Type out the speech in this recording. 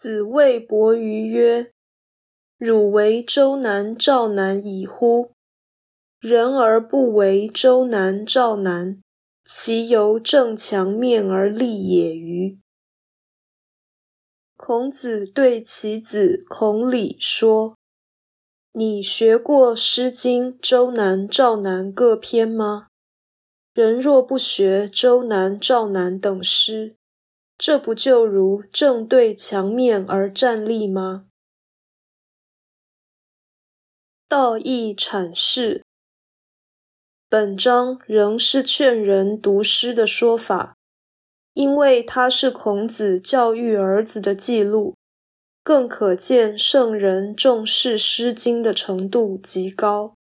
子谓伯鱼曰：“汝为周南、赵南矣乎？人而不为周南、赵南，其由正墙面而立也歟。”孔子对其子孔鲤说：“你学过《诗经》周南、赵南各篇吗？人若不学周南、赵南等诗，”这不就如正对墙面而站立吗？道义阐释。本章仍是劝人读诗的说法，因为它是孔子教育儿子的记录，更可见圣人重视《诗经》的程度极高。